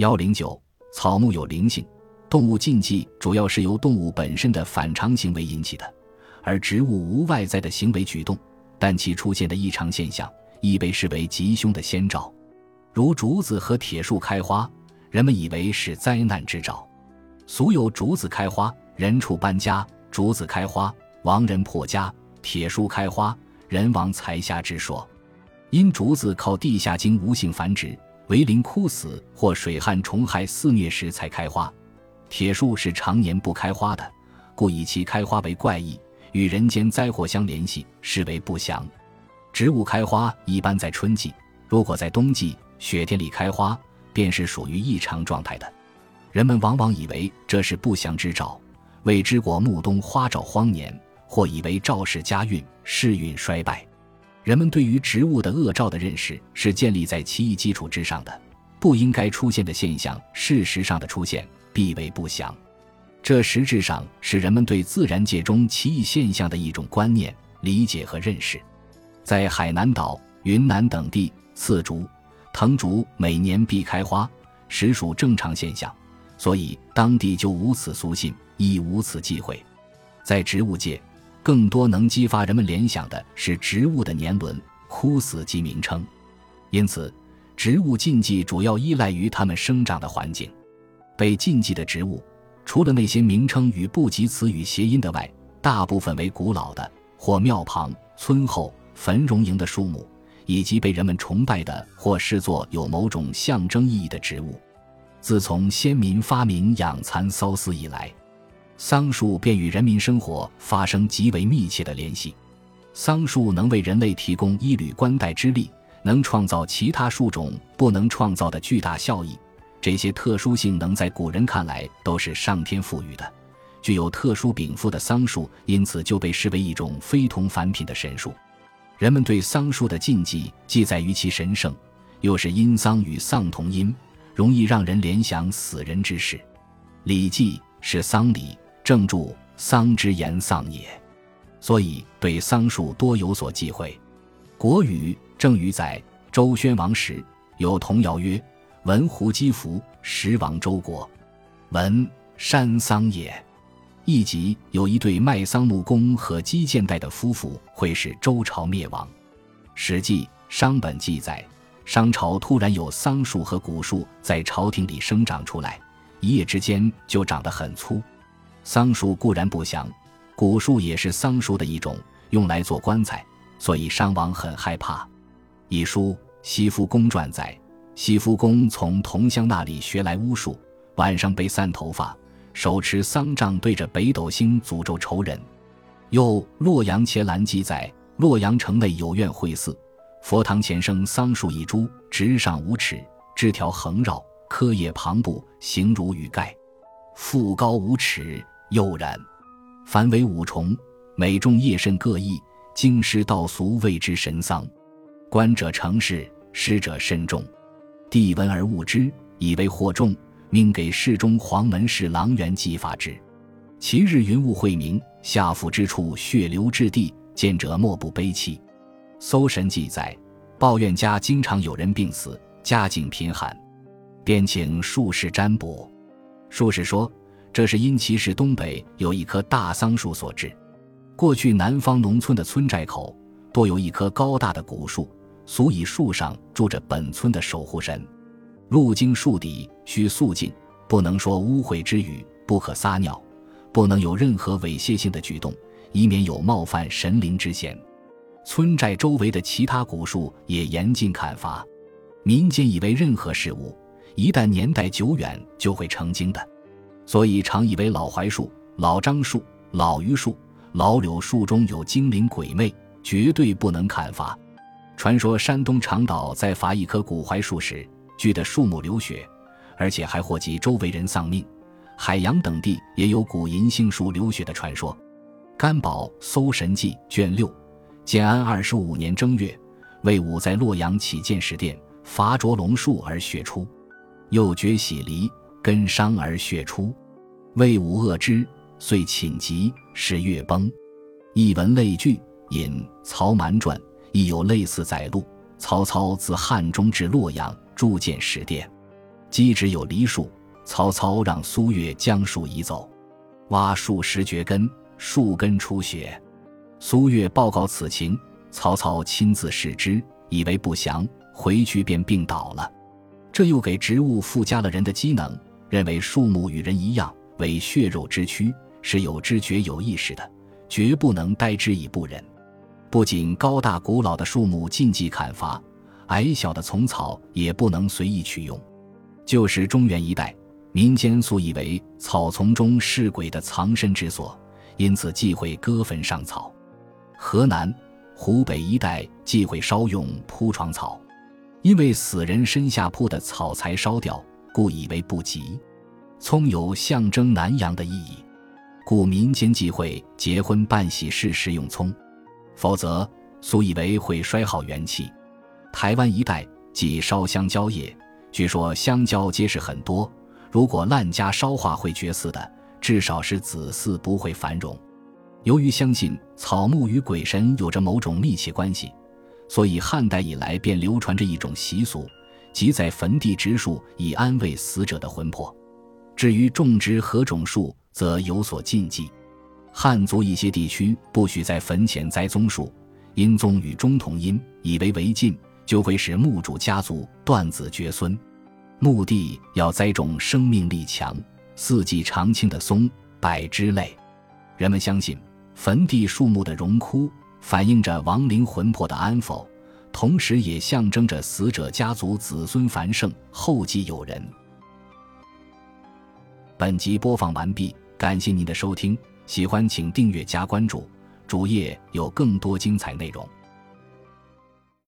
幺零九，草木有灵性，动物禁忌主要是由动物本身的反常行为引起的，而植物无外在的行为举动，但其出现的异常现象亦被视为吉凶的先兆。如竹子和铁树开花，人们以为是灾难之兆。俗有竹子开花，人畜搬家；竹子开花，亡人破家；铁树开花，人亡财下之说。因竹子靠地下茎无性繁殖，为林枯死或水旱虫害肆虐时才开花；铁树是常年不开花的，故以其开花为怪异，与人间灾祸相联系，视为不祥。植物开花一般在春季，如果在冬季。雪天里开花，便是属于异常状态的。人们往往以为这是不祥之兆，谓之果木冬花照荒年，或以为兆是家运世运衰败。人们对于植物的恶兆的认识是建立在奇异基础之上的，不应该出现的现象，事实上的出现必为不祥。这实质上是人们对自然界中奇异现象的一种观念、理解和认识。在海南岛、云南等地，刺竹。藤竹每年必开花，实属正常现象，所以当地就无此俗信，亦无此忌讳。在植物界，更多能激发人们联想的是植物的年轮、枯死及名称。因此，植物禁忌主要依赖于它们生长的环境。被禁忌的植物，除了那些名称与不及词语谐音的外，大部分为古老的或庙旁、村后、坟荣营的树木。以及被人们崇拜的或视作有某种象征意义的植物，自从先民发明养蚕缫丝以来，桑树便与人民生活发生极为密切的联系。桑树能为人类提供一缕冠带之力，能创造其他树种不能创造的巨大效益。这些特殊性能在古人看来都是上天赋予的。具有特殊禀赋的桑树，因此就被视为一种非同凡品的神树。人们对桑树的禁忌，既在于其神圣，又是因桑与丧同音，容易让人联想死人之事。《礼记》是丧礼，正著桑之言丧也。”所以对桑树多有所忌讳。《国语·正语》载：周宣王时，有童谣曰：“闻胡姬服，时亡周国。闻山桑也。”一集有一对卖桑木工和击剑带的夫妇，会使周朝灭亡。《史记·商本》记载，商朝突然有桑树和古树在朝廷里生长出来，一夜之间就长得很粗。桑树固然不祥，古树也是桑树的一种，用来做棺材，所以商王很害怕。一书《西夫公传》载，西夫公从同乡那里学来巫术，晚上被散头发。手持桑杖对着北斗星诅咒仇人。又洛阳伽蓝记载，洛阳城内有院会寺，佛堂前生桑树一株，直上五尺，枝条横绕，柯叶旁布，形如雨盖，腹高五尺，又然。凡为五重，每重叶甚各异，经师道俗谓之神桑。观者成事，师者慎重。帝闻而悟之，以为惑众。命给侍中黄门侍郎元记法之。其日云雾晦明，下腹之处血流至地，见者莫不悲泣。搜神记载，抱怨家经常有人病死，家境贫寒，便请术士占卜。术士说，这是因其市东北有一棵大桑树所致。过去南方农村的村寨口多有一棵高大的古树，俗以树上住着本村的守护神。入经树底需肃静，不能说污秽之语，不可撒尿，不能有任何猥亵性的举动，以免有冒犯神灵之嫌。村寨周围的其他古树也严禁砍伐。民间以为任何事物一旦年代久远就会成精的，所以常以为老槐树、老樟树、老榆树、老柳树中有精灵鬼魅，绝对不能砍伐。传说山东长岛在伐一棵古槐树时。锯的树木流血，而且还祸及周围人丧命。海洋等地也有古银杏树流血的传说。甘宝《搜神记》卷六，建安二十五年正月，魏武在洛阳起建石殿，伐卓龙树而血出，又绝喜梨，根伤而血出。魏武恶之，遂寝疾，是月崩。一文类聚，引《曹瞒传》亦有类似载录。曹操自汉中至洛阳。铸建石殿，基址有梨树，曹操让苏越将树移走，挖数十掘根，树根出血。苏越报告此情，曹操亲自视之，以为不祥，回去便病倒了。这又给植物附加了人的机能，认为树木与人一样，为血肉之躯，是有知觉、有意识的，绝不能待之以不忍。不仅高大古老的树木禁忌砍伐，矮小的丛草也不能随意取用。就是中原一带，民间素以为草丛中是鬼的藏身之所，因此忌讳割坟上草。河南、湖北一带忌讳烧用铺床草，因为死人身下铺的草材烧掉，故以为不吉。葱有象征南阳的意义，故民间忌讳结婚办喜事时用葱。否则，素以为会衰耗元气。台湾一带忌烧香蕉叶，据说香蕉结实很多，如果滥加烧化会绝嗣的，至少是子嗣不会繁荣。由于相信草木与鬼神有着某种密切关系，所以汉代以来便流传着一种习俗，即在坟地植树以安慰死者的魂魄。至于种植何种树，则有所禁忌。汉族一些地区不许在坟前栽棕树，因棕与中同音，以为违禁，就会使墓主家族断子绝孙。墓地要栽种生命力强、四季常青的松、柏之类。人们相信，坟地树木的荣枯反映着亡灵魂魄的安否，同时也象征着死者家族子孙繁盛、后继有人。本集播放完毕，感谢您的收听。喜欢请订阅加关注，主页有更多精彩内容。